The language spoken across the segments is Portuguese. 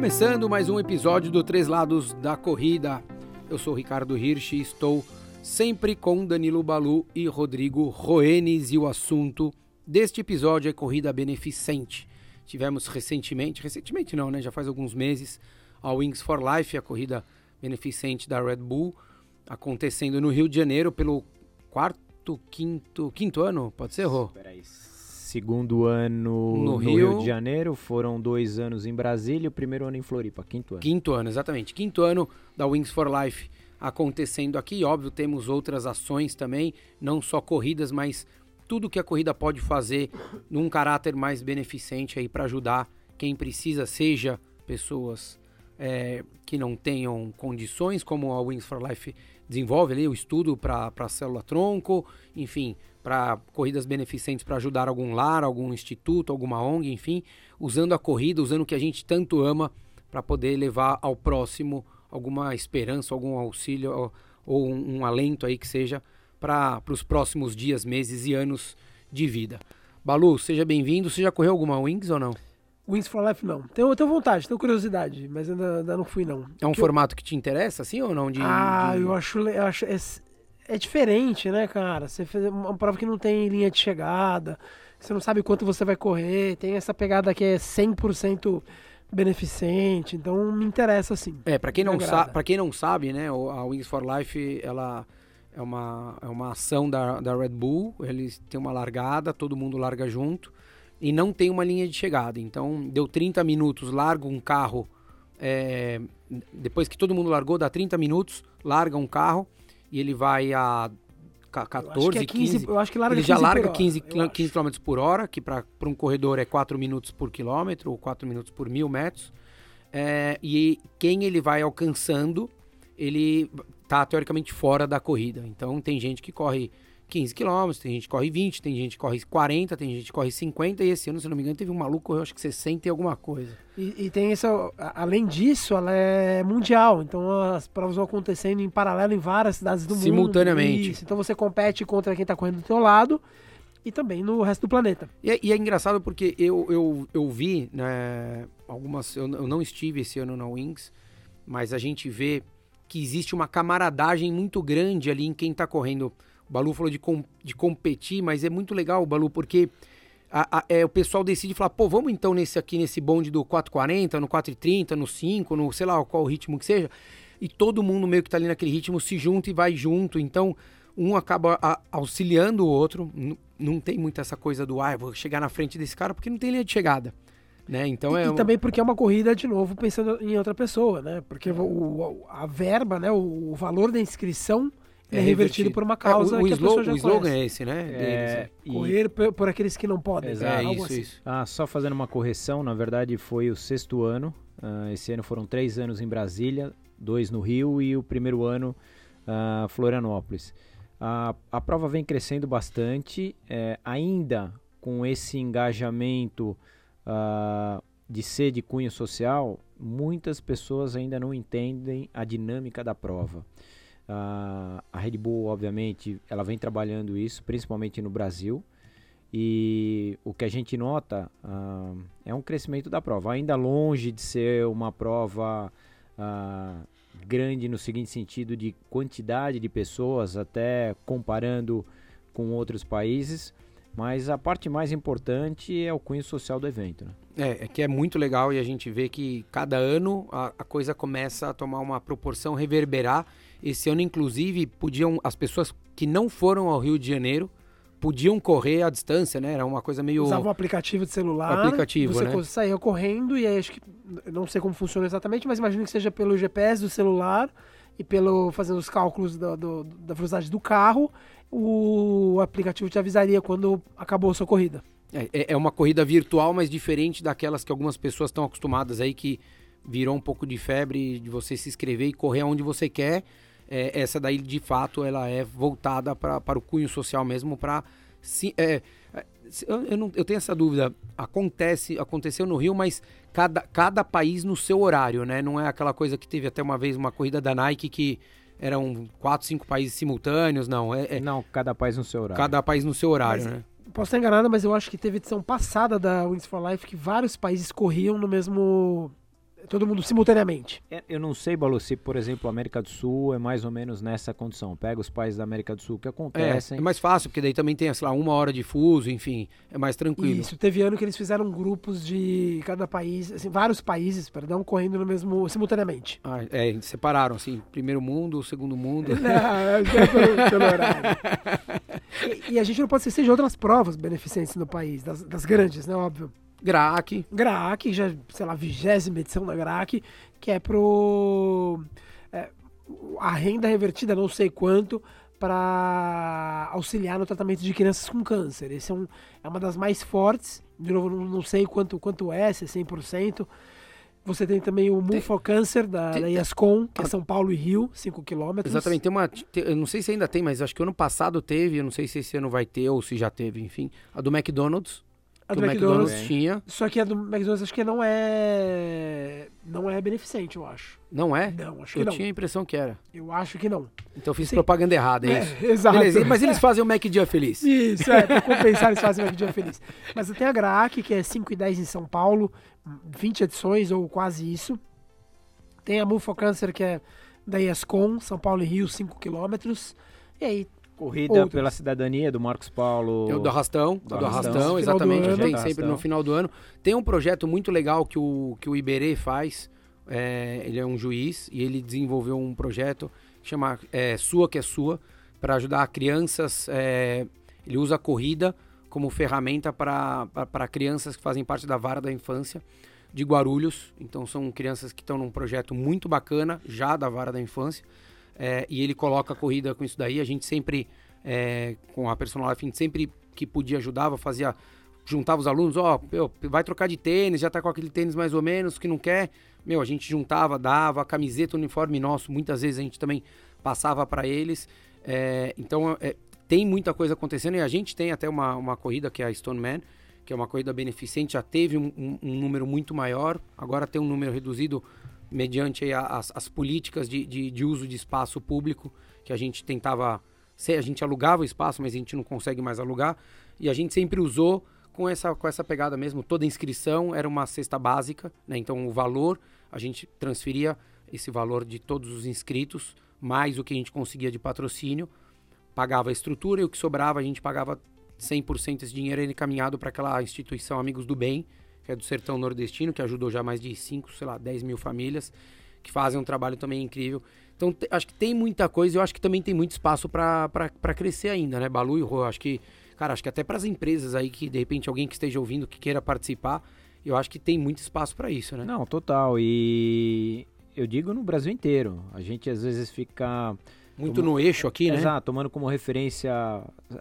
Começando mais um episódio do Três Lados da Corrida. Eu sou Ricardo Hirsch e estou sempre com Danilo Balu e Rodrigo Roenes e o assunto deste episódio é corrida beneficente. Tivemos recentemente, recentemente não, né? Já faz alguns meses, a Wings for Life, a corrida beneficente da Red Bull, acontecendo no Rio de Janeiro pelo quarto, quinto, quinto ano, pode ser, Rô? Segundo ano no, no Rio. Rio. de Janeiro, foram dois anos em Brasília e o primeiro ano em Floripa, quinto ano. Quinto ano, exatamente. Quinto ano da Wings for Life acontecendo aqui. Óbvio, temos outras ações também, não só corridas, mas tudo que a corrida pode fazer num caráter mais beneficente aí para ajudar quem precisa, seja pessoas é, que não tenham condições, como a Wings for Life desenvolve ali, o estudo para célula tronco, enfim, para corridas beneficentes para ajudar algum lar, algum instituto, alguma ONG, enfim, usando a corrida, usando o que a gente tanto ama para poder levar ao próximo alguma esperança, algum auxílio ou, ou um, um, alento aí que seja para os próximos dias, meses e anos de vida. Balu, seja bem-vindo. Você já correu alguma Wings ou não? Wings for Life não. Tenho, tenho vontade, tenho curiosidade, mas ainda, ainda não fui não. É um que formato eu... que te interessa, assim ou não? De, ah, de... eu acho, eu acho é, é diferente, né, cara? Você fez uma prova que não tem linha de chegada, você não sabe quanto você vai correr, tem essa pegada que é 100% beneficente, então me interessa sim. É, para quem, não para quem não sabe, né, a Wings for Life, ela é uma, é uma ação da, da Red Bull, eles têm uma largada, todo mundo larga junto, e não tem uma linha de chegada. Então, deu 30 minutos, larga um carro, é, depois que todo mundo largou, dá 30 minutos, larga um carro, e ele vai a 14, é 15, 15, Eu acho que larga ele já larga 15, 15 km por hora, que para um corredor é 4 minutos por quilômetro, ou 4 minutos por mil metros. É, e quem ele vai alcançando, ele tá teoricamente fora da corrida. Então tem gente que corre 15 quilômetros, tem gente que corre 20, tem gente que corre 40, tem gente que corre 50, e esse ano, se não me engano, teve um maluco, eu acho que 60 e alguma coisa. E, e tem isso, além disso, ela é mundial, então as provas vão acontecendo em paralelo em várias cidades do Simultaneamente. mundo. Simultaneamente. Então você compete contra quem está correndo do teu lado e também no resto do planeta. E é, e é engraçado porque eu, eu, eu vi, né, algumas, eu, eu não estive esse ano na Wings, mas a gente vê que existe uma camaradagem muito grande ali em quem está correndo o Balu falou de, com, de competir, mas é muito legal, Balu, porque a, a, é, o pessoal decide falar, pô, vamos então nesse aqui, nesse bonde do 440, no 430, no 5, no sei lá qual ritmo que seja. E todo mundo meio que tá ali naquele ritmo se junta e vai junto. Então, um acaba a, auxiliando o outro. N não tem muito essa coisa do, ah, vou chegar na frente desse cara, porque não tem linha de chegada. Né? Então e, é e também porque é uma corrida, de novo, pensando em outra pessoa, né? Porque o, a verba, né? o, o valor da inscrição é, é revertido por uma causa é, o, o, slogan, o slogan é esse, né? É, e... Correr por, por, aqueles que não podem. Exato. É, isso, assim. isso. Ah, só fazendo uma correção, na verdade foi o sexto ano. Uh, esse ano foram três anos em Brasília, dois no Rio e o primeiro ano uh, Florianópolis. Uh, a prova vem crescendo bastante, é, ainda com esse engajamento de ser de cunho social, muitas pessoas ainda não entendem a dinâmica da prova. Uh, a Red Bull, obviamente, ela vem trabalhando isso, principalmente no Brasil. E o que a gente nota uh, é um crescimento da prova, ainda longe de ser uma prova uh, grande no seguinte sentido de quantidade de pessoas, até comparando com outros países. Mas a parte mais importante é o cunho social do evento. Né? É, é que é muito legal e a gente vê que cada ano a, a coisa começa a tomar uma proporção, reverberar esse ano, inclusive, podiam as pessoas que não foram ao Rio de Janeiro podiam correr à distância, né? Era uma coisa meio. Usava um aplicativo de celular. aplicativo, você né? saía correndo e aí acho que. Não sei como funciona exatamente, mas imagino que seja pelo GPS do celular e pelo fazendo os cálculos do, do, da velocidade do carro, o aplicativo te avisaria quando acabou a sua corrida. É, é, é uma corrida virtual, mas diferente daquelas que algumas pessoas estão acostumadas aí, que virou um pouco de febre de você se inscrever e correr aonde você quer é, essa daí de fato ela é voltada pra, para o cunho social mesmo para é, eu, eu, não, eu tenho essa dúvida. Acontece aconteceu no Rio mas cada, cada país no seu horário né? Não é aquela coisa que teve até uma vez uma corrida da Nike que eram quatro cinco países simultâneos não. É, é não cada país no seu horário. cada país no seu horário mas, né? posso estar enganado mas eu acho que teve edição passada da Wings for Life que vários países corriam no mesmo todo mundo simultaneamente. É, eu não sei, Balu, se, por exemplo, a América do Sul é mais ou menos nessa condição. Pega os países da América do Sul que acontecem. É, é mais fácil, porque daí também tem, sei lá, uma hora de fuso, enfim, é mais tranquilo. Isso, teve ano que eles fizeram grupos de cada país, assim, vários países, perdão, correndo no mesmo, simultaneamente. Ah, é, separaram, assim, primeiro mundo, segundo mundo. Não, é pelo, pelo horário. E, e, a gente não pode esquecer de outras provas beneficentes no país, das, das grandes, né, óbvio. GRAC. GRAC, já, sei lá, vigésima edição da GRAC, que é pro. É, a renda revertida, não sei quanto, para auxiliar no tratamento de crianças com câncer. Esse é, um, é uma das mais fortes. De novo, não, sei quanto, quanto é, se é 100%. Você tem também o Mufo Câncer da, tem, da IASCOM, que é São Paulo e Rio, 5 quilômetros. Exatamente. Tem uma. Tem, eu não sei se ainda tem, mas acho que ano passado teve, eu não sei se esse ano vai ter ou se já teve, enfim. A do McDonald's, a do, do McDonald's, McDonald's tinha. Só que a do McDonald's acho que não é. Não é beneficente, eu acho. Não é? Não, acho eu que não. Eu tinha a impressão que era. Eu acho que não. Então eu fiz Sim. propaganda errada, é, é isso? Exato. Beleza, mas eles fazem o Mac Dia Feliz. Isso, é, pra compensar eles fazem o Mac Dia Feliz. Mas tem a GRAC, que é 5 e 10 em São Paulo, 20 edições ou quase isso. Tem a Mufo Cancer, que é da ESCOM, São Paulo e Rio, 5 quilômetros. E aí Corrida Outros. pela cidadania do Marcos Paulo. O do Arrastão, do, do Arrastão, Arrastão exatamente. A gente tem sempre no final do ano. Tem um projeto muito legal que o, que o Iberê faz. É, ele é um juiz e ele desenvolveu um projeto que chama é, Sua que é Sua, para ajudar crianças. É, ele usa a corrida como ferramenta para crianças que fazem parte da vara da infância de Guarulhos. Então são crianças que estão num projeto muito bacana, já da vara da infância é, e ele coloca a corrida com isso daí. A gente sempre, é, com a Personal Life, a gente sempre que podia ajudava, fazia, juntava os alunos, ó, oh, vai trocar de tênis, já tá com aquele tênis mais ou menos, que não quer. Meu, a gente juntava, dava, camiseta, uniforme nosso, muitas vezes a gente também passava para eles. É, então, é, tem muita coisa acontecendo e a gente tem até uma, uma corrida que é a Stone Man, que é uma corrida beneficente, já teve um, um, um número muito maior, agora tem um número reduzido mediante as, as, políticas de, de, de, uso de espaço público, que a gente tentava. A gente alugava o espaço, mas a gente não consegue mais alugar. E a gente sempre usou com essa, com essa pegada mesmo. Toda inscrição era uma cesta básica, né? então o valor, a gente transferia esse valor de todos os inscritos, mais o que a gente conseguia de patrocínio, pagava a estrutura e o que sobrava a gente pagava 100% esse dinheiro encaminhado para aquela instituição Amigos do Bem, que é do sertão nordestino, que ajudou já mais de 5, sei lá, 10 mil famílias, que fazem um trabalho também incrível. Então, acho que tem muita coisa e eu acho que também tem muito espaço para crescer ainda, né? Balu e Rô, acho que, cara, acho que até para as empresas aí que, de repente, alguém que esteja ouvindo, que queira participar, eu acho que tem muito espaço para isso, né? Não, total. E eu digo no Brasil inteiro. A gente às vezes fica muito no eixo aqui, né? Exato, tomando como referência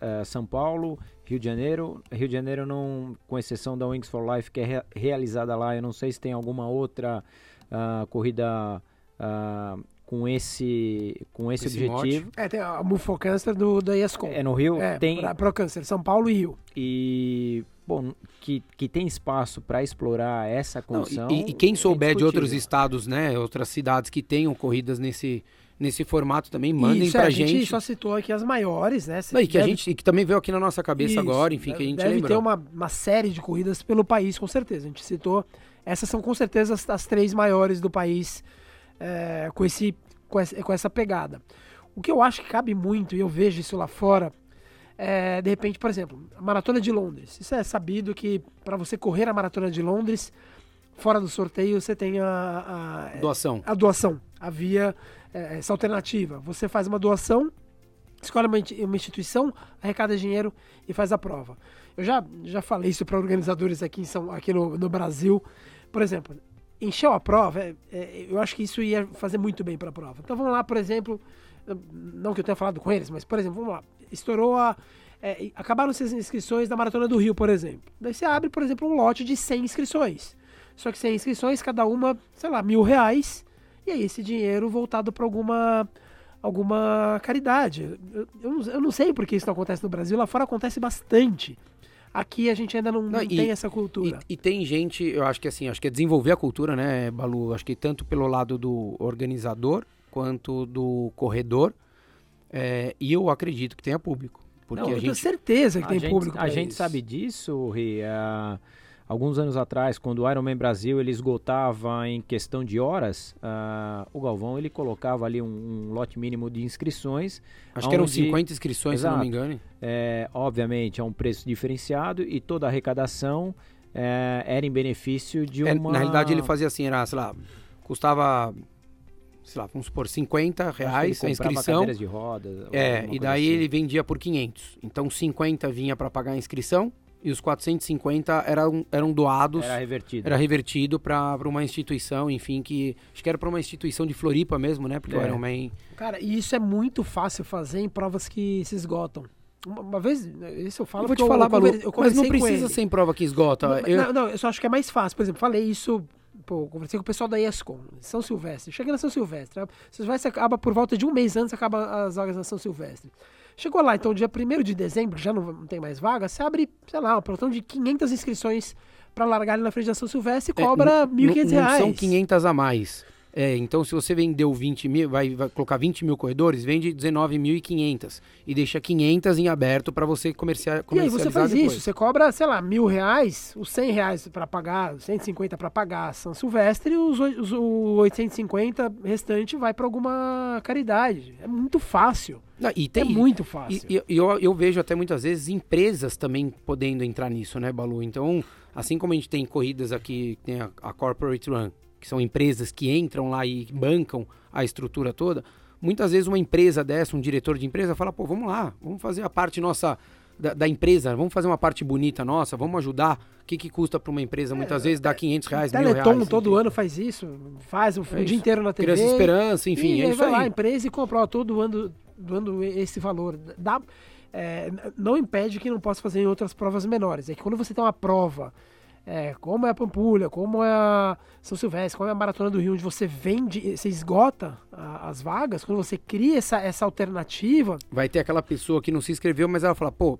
é, São Paulo, Rio de Janeiro. Rio de Janeiro, não, com exceção da Wings for Life, que é re realizada lá, eu não sei se tem alguma outra uh, corrida uh, com esse, com esse, esse objetivo. Mote. É, tem a Mufo Câncer do, da ESCOM. É no Rio? É, tem... Pro Câncer, São Paulo e Rio. E bom, que, que tem espaço para explorar essa condição. Não, e, e, quem souber de outros estados, né, outras cidades que tenham corridas nesse nesse formato também, mandem Isso, pra é, gente. A gente só citou aqui as maiores, né? Não, e que deve... a gente e que também veio aqui na nossa cabeça Isso, agora, enfim, deve, que a gente deve lembrou. ter uma, uma série de corridas pelo país, com certeza. A gente citou. Essas são com certeza as, as três maiores do país é, com, esse, com, essa, com essa pegada. O que eu acho que cabe muito, e eu vejo isso lá fora, é, de repente, por exemplo, a Maratona de Londres. Isso é sabido que para você correr a Maratona de Londres, fora do sorteio, você tem a, a doação. A doação. Havia é, essa alternativa. Você faz uma doação, escolhe uma, uma instituição, arrecada dinheiro e faz a prova. Eu já, já falei isso para organizadores aqui, em São, aqui no, no Brasil. Por exemplo, encheu a prova, é, é, eu acho que isso ia fazer muito bem para a prova. Então vamos lá, por exemplo, não que eu tenha falado com eles, mas por exemplo, vamos lá, estourou a. É, acabaram as inscrições da Maratona do Rio, por exemplo. Daí você abre, por exemplo, um lote de 100 inscrições. Só que 100 inscrições, cada uma, sei lá, mil reais. E aí esse dinheiro voltado para alguma alguma caridade. Eu, eu, eu, não sei porque isso não acontece no Brasil, lá fora acontece bastante. Aqui a gente ainda não, não, e, tem essa cultura. E, e, tem gente, eu acho que assim, acho que é desenvolver a cultura, né, Balu? Acho que tanto pelo lado do organizador quanto do corredor. É, e eu acredito que tenha público. Porque não, a eu gente, tenho certeza que tem gente, público. A gente sabe disso, Ri. A alguns anos atrás, quando o Ironman Brasil ele esgotava em questão de horas, uh, o Galvão ele colocava ali um, um lote mínimo de inscrições. Acho onde, que eram 50 inscrições, exato, se não me engano. É, obviamente, é um preço diferenciado e toda a arrecadação é, era em benefício de uma... É, na realidade, ele fazia assim, era, sei lá, custava sei lá, vamos supor, 50 reais a inscrição. de rodas. É, e daí assim. ele vendia por 500. Então 50 vinha para pagar a inscrição e os 450 eram, eram doados. Era revertido. Era revertido para uma instituição, enfim, que. Acho que era para uma instituição de Floripa mesmo, né? Porque é. o Ironman. Cara, e isso é muito fácil fazer em provas que se esgotam. Uma, uma vez, isso eu falo. Eu vou te falar, eu, Balu, eu mas não precisa ser em prova que esgota. Não, eu... Não, não, eu só acho que é mais fácil. Por exemplo, falei isso pô, conversei com o pessoal da ESCOM, São Silvestre. Chega na São Silvestre. São Silvestre acaba por volta de um mês antes, acaba as vagas na São Silvestre. Chegou lá, então, dia 1 de dezembro, já não, tem mais vaga, você abre, sei lá, um pelotão de 500 inscrições para largar ali na frente da São Silvestre e cobra é, R$ 1.500. Não são 500 a mais. É, então, se você vendeu 20 mil, vai, vai colocar 20 mil corredores, vende 19.500 e deixa 500 em aberto para você comerciar, comercializar E aí você faz depois. isso, você cobra, sei lá, mil reais, os 100 reais para pagar, 150 para pagar São Silvestre e os, os, os 850 restante vai para alguma caridade. É muito fácil. Não, e tem, é muito fácil. E, e eu, eu vejo até muitas vezes empresas também podendo entrar nisso, né, Balu? Então, assim como a gente tem corridas aqui, tem a, a Corporate Run, que são empresas que entram lá e bancam a estrutura toda, muitas vezes uma empresa dessa, um diretor de empresa, fala, pô, vamos lá, vamos fazer a parte nossa da, da empresa, vamos fazer uma parte bonita nossa, vamos ajudar. O que, que custa para uma empresa muitas é, vezes dar 500 reais, Teleton mil reais? todo enfim. ano faz isso, faz o, é dia inteiro na TV. Criança Esperança, enfim, e é isso vai aí. lá, a empresa e compra todo ano dando esse valor. Dá, é, não impede que não possa fazer em outras provas menores. É que quando você tem uma prova é, como é a Pampulha, como é a São Silvestre, como é a Maratona do Rio, onde você vende, você esgota a, as vagas, quando você cria essa, essa alternativa. Vai ter aquela pessoa que não se inscreveu, mas ela fala, pô,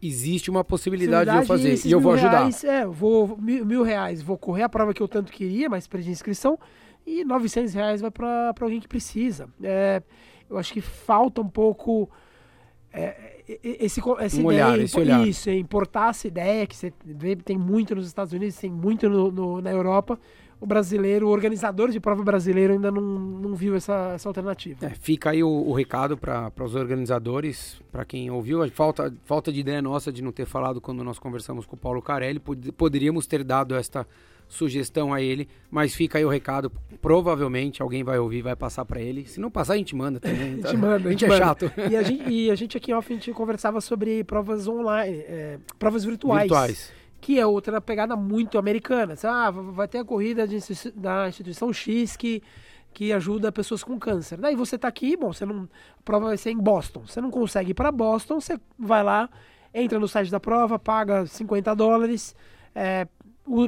existe uma possibilidade, de eu fazer e eu vou ajudar. Reais, é, vou mil, mil, reais, vou correr a prova que eu tanto queria, mas perdi inscrição, e 900 reais vai para alguém que precisa. É, eu acho que falta um pouco. É, esse, essa um ideia, olhar, esse olhar. isso, é importar essa ideia que você vê, tem muito nos Estados Unidos, tem muito no, no, na Europa. O brasileiro, o organizador de prova brasileiro ainda não, não viu essa, essa alternativa. É, fica aí o, o recado para os organizadores, para quem ouviu. A falta, falta de ideia nossa de não ter falado quando nós conversamos com o Paulo Carelli. Pod, poderíamos ter dado esta sugestão a ele, mas fica aí o recado. Provavelmente alguém vai ouvir, vai passar para ele. Se não passar, a gente manda também. a gente tá? manda, a gente, a gente é chato. E a, gente, e a gente aqui off, a gente conversava sobre provas online, é, provas virtuais. Virtuais. Que é outra pegada muito americana. Ah, vai ter a corrida de, da instituição X que que ajuda pessoas com câncer. Daí você está aqui, bom, você não, a prova vai ser em Boston. Você não consegue ir para Boston, você vai lá, entra no site da prova, paga 50 dólares, é,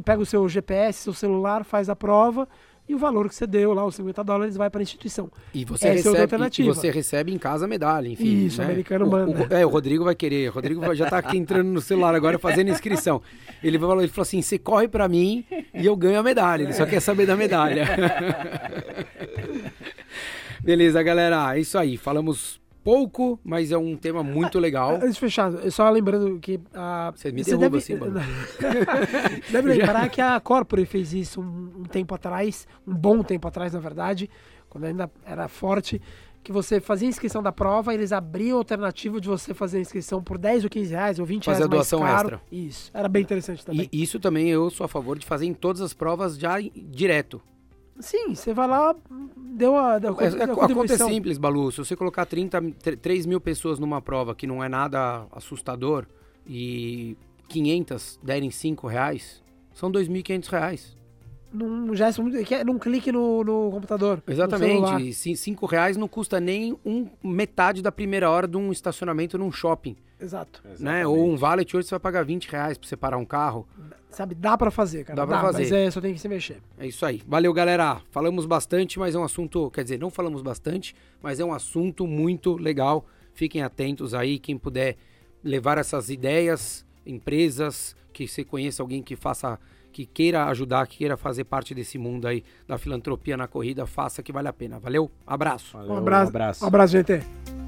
pega o seu GPS, seu celular, faz a prova e o valor que você deu lá, os 50 dólares, vai para a instituição. E você, Essa é recebe, é e você recebe em casa a medalha, enfim. Isso, né? o americano manda. O, é, o Rodrigo vai querer. O Rodrigo já está aqui entrando no celular agora fazendo inscrição. Ele falou, ele falou assim: você corre para mim e eu ganho a medalha. Ele só quer saber da medalha. Beleza, galera. É isso aí. Falamos pouco, mas é um tema muito legal. Antes de fechar, só lembrando que a. Você me derruba deve, assim, mano. deve lembrar que a Corpore fez isso um, um, tempo atrás, um bom tempo atrás, na verdade, quando ainda era forte, que você fazia inscrição da prova, eles abriam a alternativa de você fazer a inscrição por 10 ou 15 reais ou 20 fazer reais a doação caro. extra. Isso, era bem interessante também. E isso também eu sou a favor de fazer em todas as provas já direto. Sim, você vai lá, deu a. Deu a, é, a, a conta é simples, Balu. Se você colocar 30, 3 mil pessoas numa prova que não é nada assustador e 500 derem 5 reais, são 2.500 reais. Num gesto, num clique no, no computador. Exatamente. 5 reais não custa nem um, metade da primeira hora de um estacionamento num shopping. Exato. Né? Ou um valet hoje você vai pagar 20 reais pra você parar um carro. Sabe, dá para fazer, cara. Dá pra dá, fazer. Mas é, só tem que se mexer. É isso aí. Valeu, galera. Falamos bastante, mas é um assunto. Quer dizer, não falamos bastante, mas é um assunto muito legal. Fiquem atentos aí, quem puder levar essas ideias, empresas, que você conheça alguém que faça, que queira ajudar, que queira fazer parte desse mundo aí da filantropia na corrida, faça que vale a pena. Valeu? Abraço. Valeu, um abraço. Um abraço, um abraço gente.